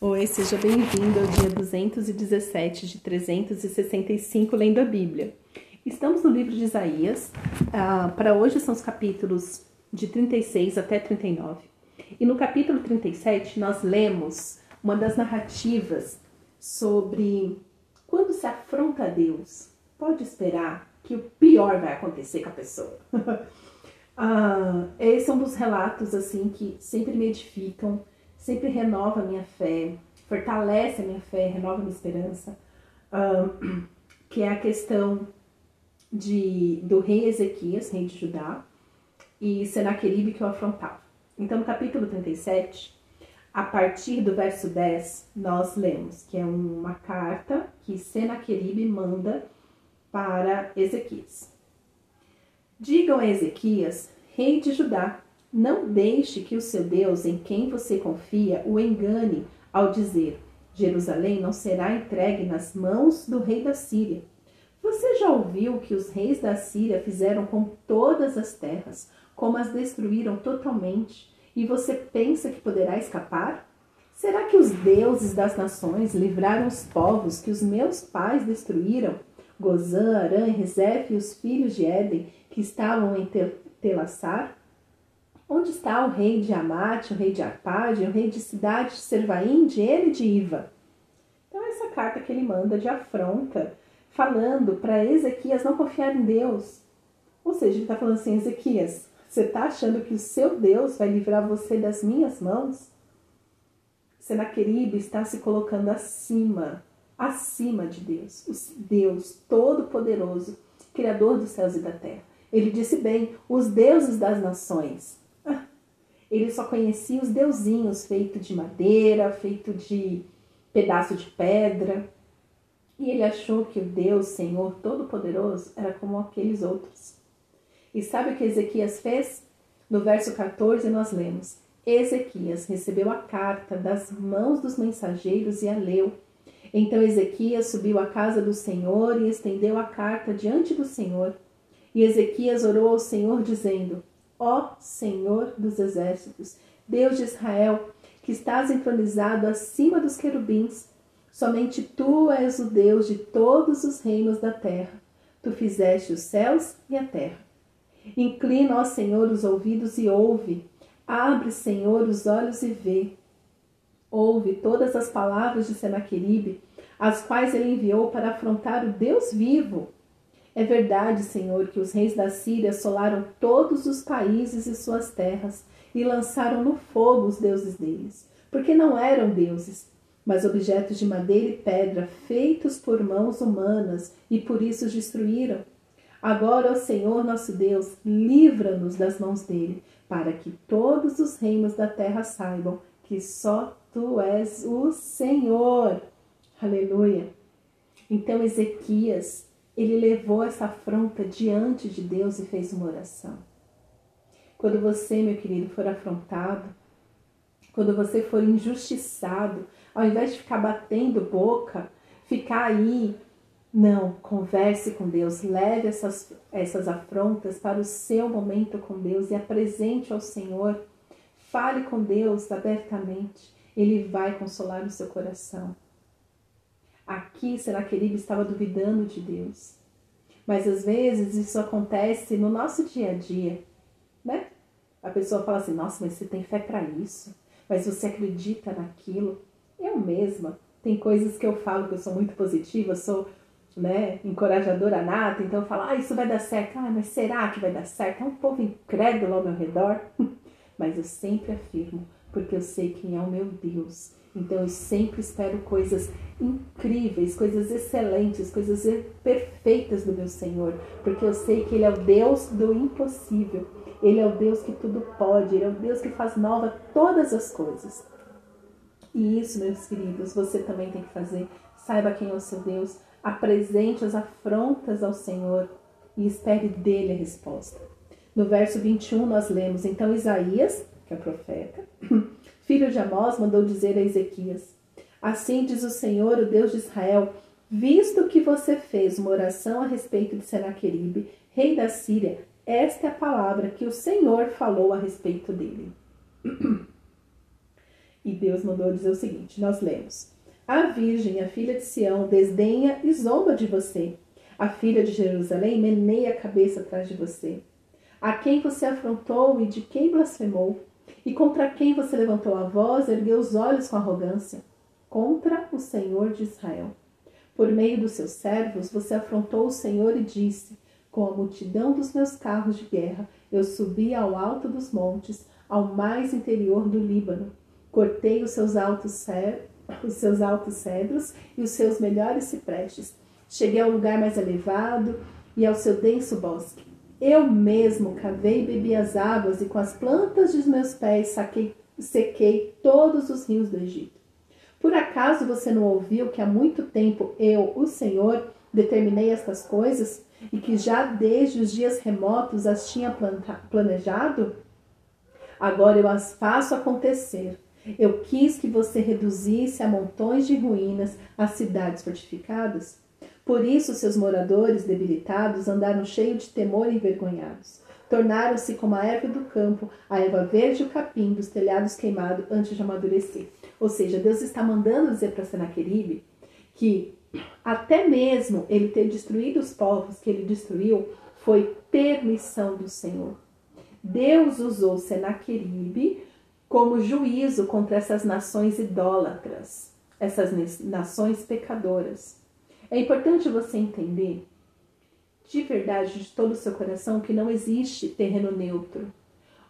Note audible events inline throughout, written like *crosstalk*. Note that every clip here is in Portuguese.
Oi, seja bem-vindo ao dia 217 de 365 lendo a Bíblia. Estamos no livro de Isaías. Ah, para hoje são os capítulos de 36 até 39. E no capítulo 37 nós lemos uma das narrativas sobre quando se afronta a Deus, pode esperar que o pior vai acontecer com a pessoa. *laughs* ah, esse é um dos relatos assim que sempre me edificam sempre renova a minha fé, fortalece a minha fé, renova a minha esperança, *clears throat* que é a questão de, do rei Ezequias, rei de Judá, e Senaqueribe que o afrontava. Então, no capítulo 37, a partir do verso 10, nós lemos que é uma carta que Senaqueribe manda para Ezequias. Digam a Ezequias, rei de Judá, não deixe que o seu Deus, em quem você confia, o engane ao dizer: Jerusalém não será entregue nas mãos do rei da Síria. Você já ouviu que os reis da Síria fizeram com todas as terras, como as destruíram totalmente, e você pensa que poderá escapar? Será que os deuses das nações livraram os povos que os meus pais destruíram? Gozã, Arã e Rezef e os filhos de Éden que estavam em Telassar? Onde está o rei de Amate, o rei de Arpade, o rei de cidade de Servaim, de ele e de Iva? Então, essa carta que ele manda de afronta, falando para Ezequias não confiar em Deus. Ou seja, ele está falando assim: Ezequias, você está achando que o seu Deus vai livrar você das minhas mãos? Senaqueribe está se colocando acima, acima de Deus, o Deus Todo-Poderoso, Criador dos céus e da terra. Ele disse bem: os deuses das nações. Ele só conhecia os deusinhos feito de madeira, feito de pedaço de pedra. E ele achou que o Deus, Senhor Todo-Poderoso, era como aqueles outros. E sabe o que Ezequias fez? No verso 14 nós lemos: Ezequias recebeu a carta das mãos dos mensageiros e a leu. Então Ezequias subiu à casa do Senhor e estendeu a carta diante do Senhor. E Ezequias orou ao Senhor, dizendo: Ó Senhor dos exércitos, Deus de Israel, que estás entronizado acima dos querubins, somente tu és o Deus de todos os reinos da terra. Tu fizeste os céus e a terra. Inclina, ó Senhor, os ouvidos e ouve. Abre, Senhor, os olhos e vê. Ouve todas as palavras de Senaqueribe, as quais ele enviou para afrontar o Deus vivo é verdade, Senhor, que os reis da Síria assolaram todos os países e suas terras e lançaram no fogo os deuses deles, porque não eram deuses, mas objetos de madeira e pedra feitos por mãos humanas e por isso os destruíram. Agora, ó Senhor nosso Deus, livra-nos das mãos dele, para que todos os reinos da terra saibam que só tu és o Senhor. Aleluia. Então Ezequias ele levou essa afronta diante de Deus e fez uma oração. Quando você, meu querido, for afrontado, quando você for injustiçado, ao invés de ficar batendo boca, ficar aí, não, converse com Deus, leve essas, essas afrontas para o seu momento com Deus e apresente ao Senhor. Fale com Deus abertamente, Ele vai consolar o seu coração. Aqui Senaqueribe estava duvidando de Deus. Mas às vezes isso acontece no nosso dia a dia, né? A pessoa fala assim: nossa, mas você tem fé para isso? Mas você acredita naquilo? Eu mesma, tem coisas que eu falo que eu sou muito positiva, sou né, encorajadora nata, então eu falo: ah, isso vai dar certo. Ah, mas será que vai dar certo? É um povo incrédulo ao meu redor. *laughs* mas eu sempre afirmo: porque eu sei quem é o meu Deus. Então eu sempre espero coisas incríveis, coisas excelentes, coisas perfeitas do meu Senhor, porque eu sei que Ele é o Deus do impossível. Ele é o Deus que tudo pode, Ele é o Deus que faz nova todas as coisas. E isso, meus queridos, você também tem que fazer. Saiba quem é o seu Deus, apresente as afrontas ao Senhor e espere dele a resposta. No verso 21 nós lemos: Então Isaías, que é o profeta, filho de Amós, mandou dizer a Ezequias: Assim diz o Senhor, o Deus de Israel: Visto que você fez uma oração a respeito de Senaqueribe, rei da Síria, esta é a palavra que o Senhor falou a respeito dele. *clears throat* E Deus mandou dizer o seguinte: nós lemos. A Virgem, a filha de Sião, desdenha e zomba de você. A filha de Jerusalém meneia a cabeça atrás de você. A quem você afrontou e de quem blasfemou? E contra quem você levantou a voz, ergueu os olhos com arrogância? Contra o Senhor de Israel. Por meio dos seus servos, você afrontou o Senhor e disse: Com a multidão dos meus carros de guerra, eu subi ao alto dos montes, ao mais interior do Líbano. Cortei os seus altos, os seus altos cedros e os seus melhores ciprestes. Cheguei ao lugar mais elevado e ao seu denso bosque. Eu mesmo cavei e bebi as águas, e com as plantas dos meus pés saquei, sequei todos os rios do Egito. Por acaso você não ouviu que há muito tempo eu, o Senhor, determinei estas coisas e que já desde os dias remotos as tinha planejado? Agora eu as faço acontecer. Eu quis que você reduzisse a montões de ruínas as cidades fortificadas. Por isso seus moradores debilitados andaram cheios de temor e envergonhados. Tornaram-se como a erva do campo, a erva verde e o capim dos telhados queimados antes de amadurecer. Ou seja, Deus está mandando dizer para Senaqueribe que até mesmo ele ter destruído os povos que ele destruiu foi permissão do Senhor. Deus usou Senaqueribe como juízo contra essas nações idólatras, essas nações pecadoras. É importante você entender de verdade, de todo o seu coração, que não existe terreno neutro.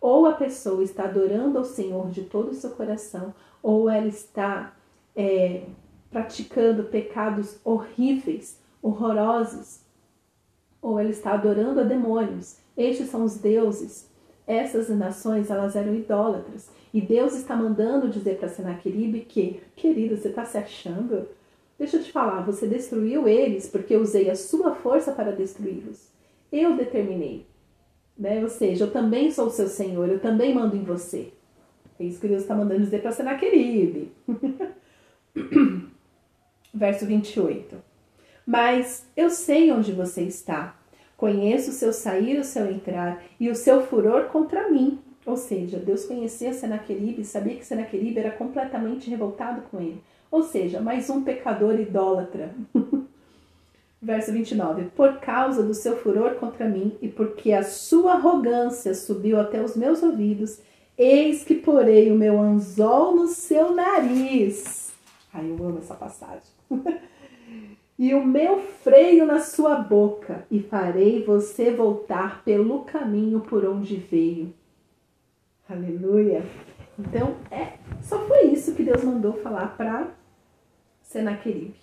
Ou a pessoa está adorando ao Senhor de todo o seu coração, ou ela está é, praticando pecados horríveis, horrorosos, ou ela está adorando a demônios. Estes são os deuses. Essas nações, elas eram idólatras. E Deus está mandando dizer para Senaqueribe que, querido, você está se achando? Deixa eu te falar, você destruiu eles porque eu usei a sua força para destruí-los. Eu determinei. Né? Ou seja, eu também sou o seu Senhor, eu também mando em você. É isso que Deus está mandando dizer para Senaqueribe. *coughs* Verso 28. Mas eu sei onde você está. Conheço o seu sair o seu entrar e o seu furor contra mim. Ou seja, Deus conhecia Senaqueribe e sabia que Senaqueribe era completamente revoltado com ele. Ou seja, mais um pecador idólatra. *laughs* Verso 29. Por causa do seu furor contra mim e porque a sua arrogância subiu até os meus ouvidos, eis que porei o meu anzol no seu nariz. Ai, eu amo essa passagem. *laughs* e o meu freio na sua boca, e farei você voltar pelo caminho por onde veio. Aleluia. Então, é, só foi isso que Deus mandou falar para Senaqueribe.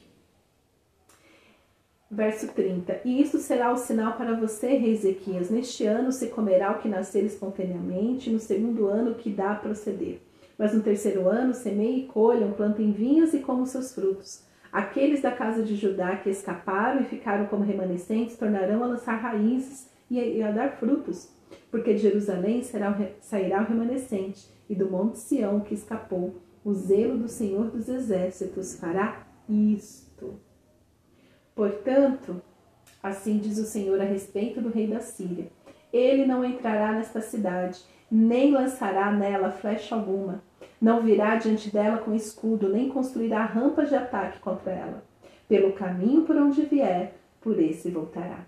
Verso 30. E isso será o sinal para você, rei Ezequias. Neste ano se comerá o que nascer espontaneamente, no segundo ano que dá a proceder. Mas no terceiro ano semeie e colham, plantem vinhas e comam seus frutos. Aqueles da casa de Judá que escaparam e ficaram como remanescentes tornarão a lançar raízes e a dar frutos, porque de Jerusalém será, sairá o remanescente, e do monte Sião que escapou o zelo do Senhor dos Exércitos fará isto. Portanto, assim diz o Senhor a respeito do rei da Síria: ele não entrará nesta cidade, nem lançará nela flecha alguma. Não virá diante dela com escudo, nem construirá rampas de ataque contra ela. Pelo caminho por onde vier, por esse voltará.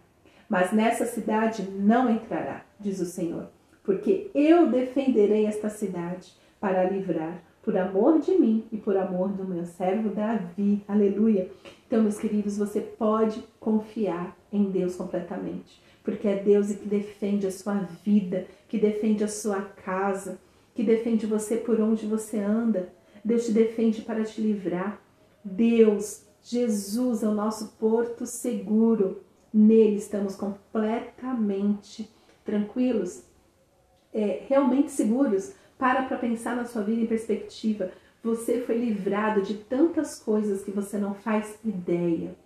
Mas nessa cidade não entrará, diz o Senhor, porque eu defenderei esta cidade para livrar por amor de mim e por amor do meu servo Davi. Aleluia. Então, meus queridos, você pode confiar em Deus completamente, porque é Deus que defende a sua vida, que defende a sua casa, que defende você por onde você anda. Deus te defende para te livrar. Deus, Jesus é o nosso porto seguro. Nele estamos completamente tranquilos, é, realmente seguros para para pensar na sua vida em perspectiva. Você foi livrado de tantas coisas que você não faz ideia.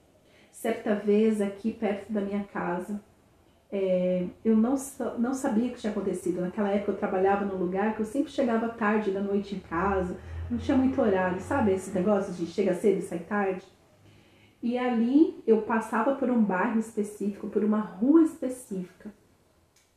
Certa vez, aqui perto da minha casa, é, eu não, não sabia o que tinha acontecido. Naquela época eu trabalhava num lugar que eu sempre chegava tarde da noite em casa, não tinha muito horário, sabe esses negócios de chega cedo e sai tarde? E ali eu passava por um bairro específico, por uma rua específica.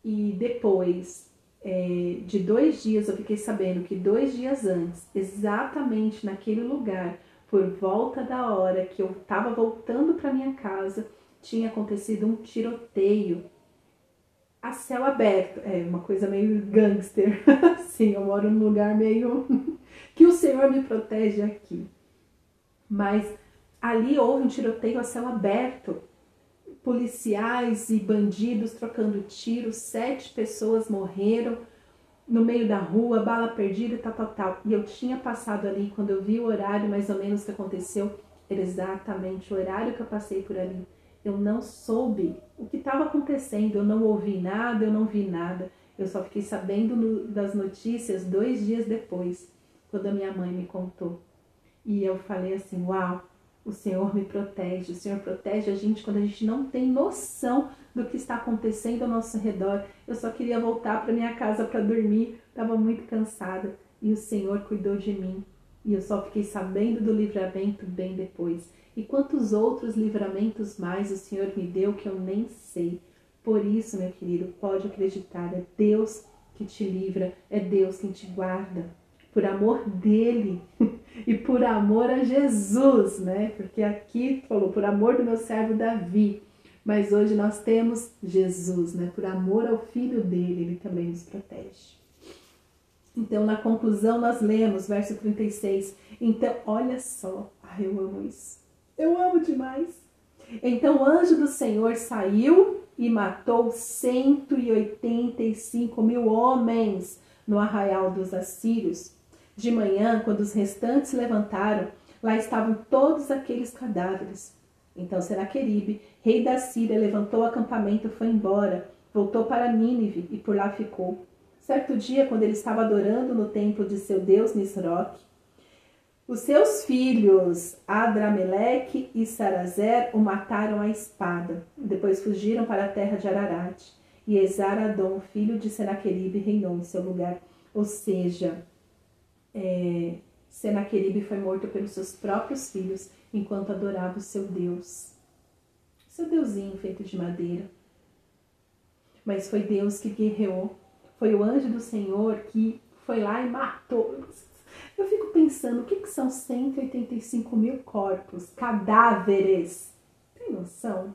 E depois é, de dois dias, eu fiquei sabendo que dois dias antes, exatamente naquele lugar, por volta da hora que eu estava voltando para minha casa, tinha acontecido um tiroteio a céu aberto. É uma coisa meio gangster. *laughs* Sim, eu moro num lugar meio *laughs* que o Senhor me protege aqui. Mas ali houve um tiroteio a céu aberto. Policiais e bandidos trocando tiros, sete pessoas morreram no meio da rua, bala perdida tal, tal, tal. E eu tinha passado ali, quando eu vi o horário mais ou menos que aconteceu, era exatamente o horário que eu passei por ali. Eu não soube o que estava acontecendo, eu não ouvi nada, eu não vi nada. Eu só fiquei sabendo no, das notícias dois dias depois, quando a minha mãe me contou. E eu falei assim: Uau, o Senhor me protege, o Senhor protege a gente quando a gente não tem noção do que está acontecendo ao nosso redor. Eu só queria voltar para minha casa para dormir, estava muito cansada e o Senhor cuidou de mim. E eu só fiquei sabendo do livramento bem depois. E quantos outros livramentos mais o Senhor me deu que eu nem sei. Por isso, meu querido, pode acreditar, é Deus que te livra, é Deus quem te guarda. Por amor dele *laughs* e por amor a Jesus, né? Porque aqui falou por amor do meu servo Davi, mas hoje nós temos Jesus, né? Por amor ao filho dele, ele também nos protege. Então, na conclusão, nós lemos verso 36. Então, olha só, ai, eu amo isso. Eu amo demais. Então o anjo do Senhor saiu e matou 185 mil homens no arraial dos assírios. De manhã, quando os restantes levantaram, lá estavam todos aqueles cadáveres. Então Senaqueribe, rei da Síria, levantou o acampamento e foi embora. Voltou para Nínive e por lá ficou. Certo dia, quando ele estava adorando no templo de seu deus Nisroque, os seus filhos Adrameleque e Sarazer o mataram à espada. Depois fugiram para a terra de Ararat. E Esaradom, filho de Senaqueribe, reinou em seu lugar. Ou seja, é, Senaqueribe foi morto pelos seus próprios filhos enquanto adorava o seu Deus. Seu deusinho feito de madeira. Mas foi Deus que guerreou. Foi o anjo do Senhor que foi lá e matou. Eu fico pensando, o que, que são 185 mil corpos, cadáveres? Tem noção?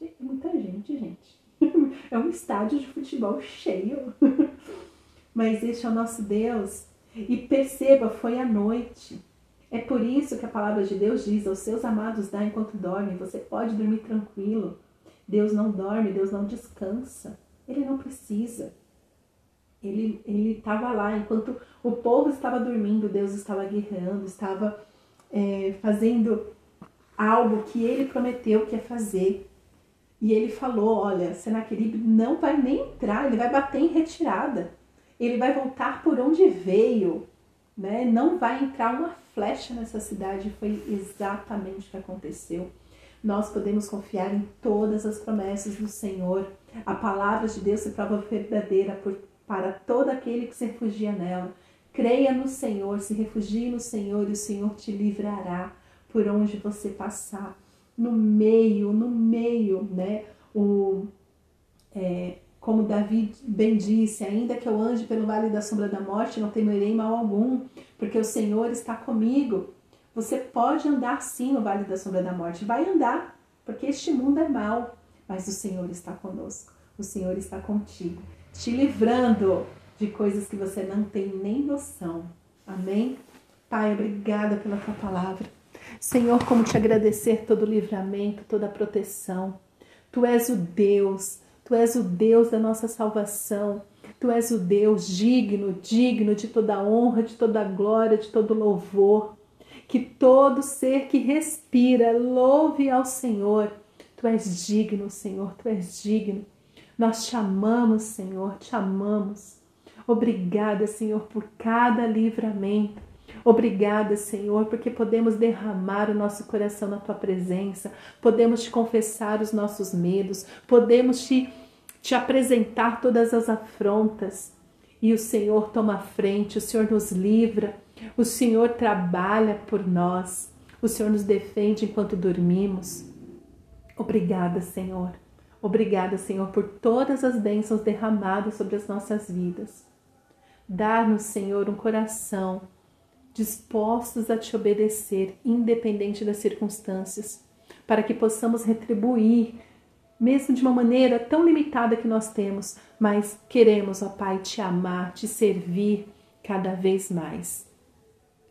Gente, muita gente, gente. *laughs* É um estádio de futebol cheio. *laughs* Mas este é o nosso Deus. E perceba, foi à noite. É por isso que a palavra de Deus diz: aos seus amados dá enquanto dormem. Você pode dormir tranquilo. Deus não dorme, Deus não descansa. Ele não precisa. Ele estava lá enquanto o povo estava dormindo, Deus estava guerreando, estava é, fazendo algo que ele prometeu que ia fazer. E ele falou: Olha, Senaqueribe não vai nem entrar, ele vai bater em retirada. Ele vai voltar por onde veio, né? Não vai entrar uma flecha nessa cidade. Foi exatamente o que aconteceu. Nós podemos confiar em todas as promessas do Senhor. A palavra de Deus se prova verdadeira por para todo aquele que se refugia nela. Creia no Senhor, se refugie no Senhor e o Senhor te livrará por onde você passar. No meio, no meio, né? O, é, como Davi bem disse, ainda que eu ande pelo vale da sombra da morte, não temerei mal algum, porque o Senhor está comigo. Você pode andar sim no vale da sombra da morte, vai andar, porque este mundo é mau, mas o Senhor está conosco, o Senhor está contigo te livrando de coisas que você não tem nem noção. Amém? Pai, obrigada pela tua palavra. Senhor, como te agradecer todo o livramento, toda a proteção. Tu és o Deus, tu és o Deus da nossa salvação. Tu és o Deus digno, digno de toda honra, de toda glória, de todo louvor. Que todo ser que respira louve ao Senhor. Tu és digno, Senhor, tu és digno. Nós te amamos, Senhor, te amamos. Obrigada, Senhor, por cada livramento. Obrigada, Senhor, porque podemos derramar o nosso coração na tua presença, podemos te confessar os nossos medos, podemos te, te apresentar todas as afrontas. E o Senhor toma a frente, o Senhor nos livra, o Senhor trabalha por nós, o Senhor nos defende enquanto dormimos. Obrigada, Senhor. Obrigada, Senhor, por todas as bênçãos derramadas sobre as nossas vidas. Dá-nos, Senhor, um coração dispostos a te obedecer, independente das circunstâncias, para que possamos retribuir, mesmo de uma maneira tão limitada que nós temos, mas queremos, ó Pai, te amar, te servir cada vez mais.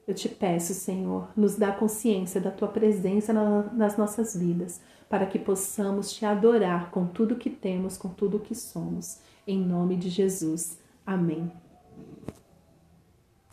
Eu te peço, Senhor, nos dá consciência da tua presença nas nossas vidas, para que possamos te adorar com tudo que temos, com tudo que somos. Em nome de Jesus. Amém.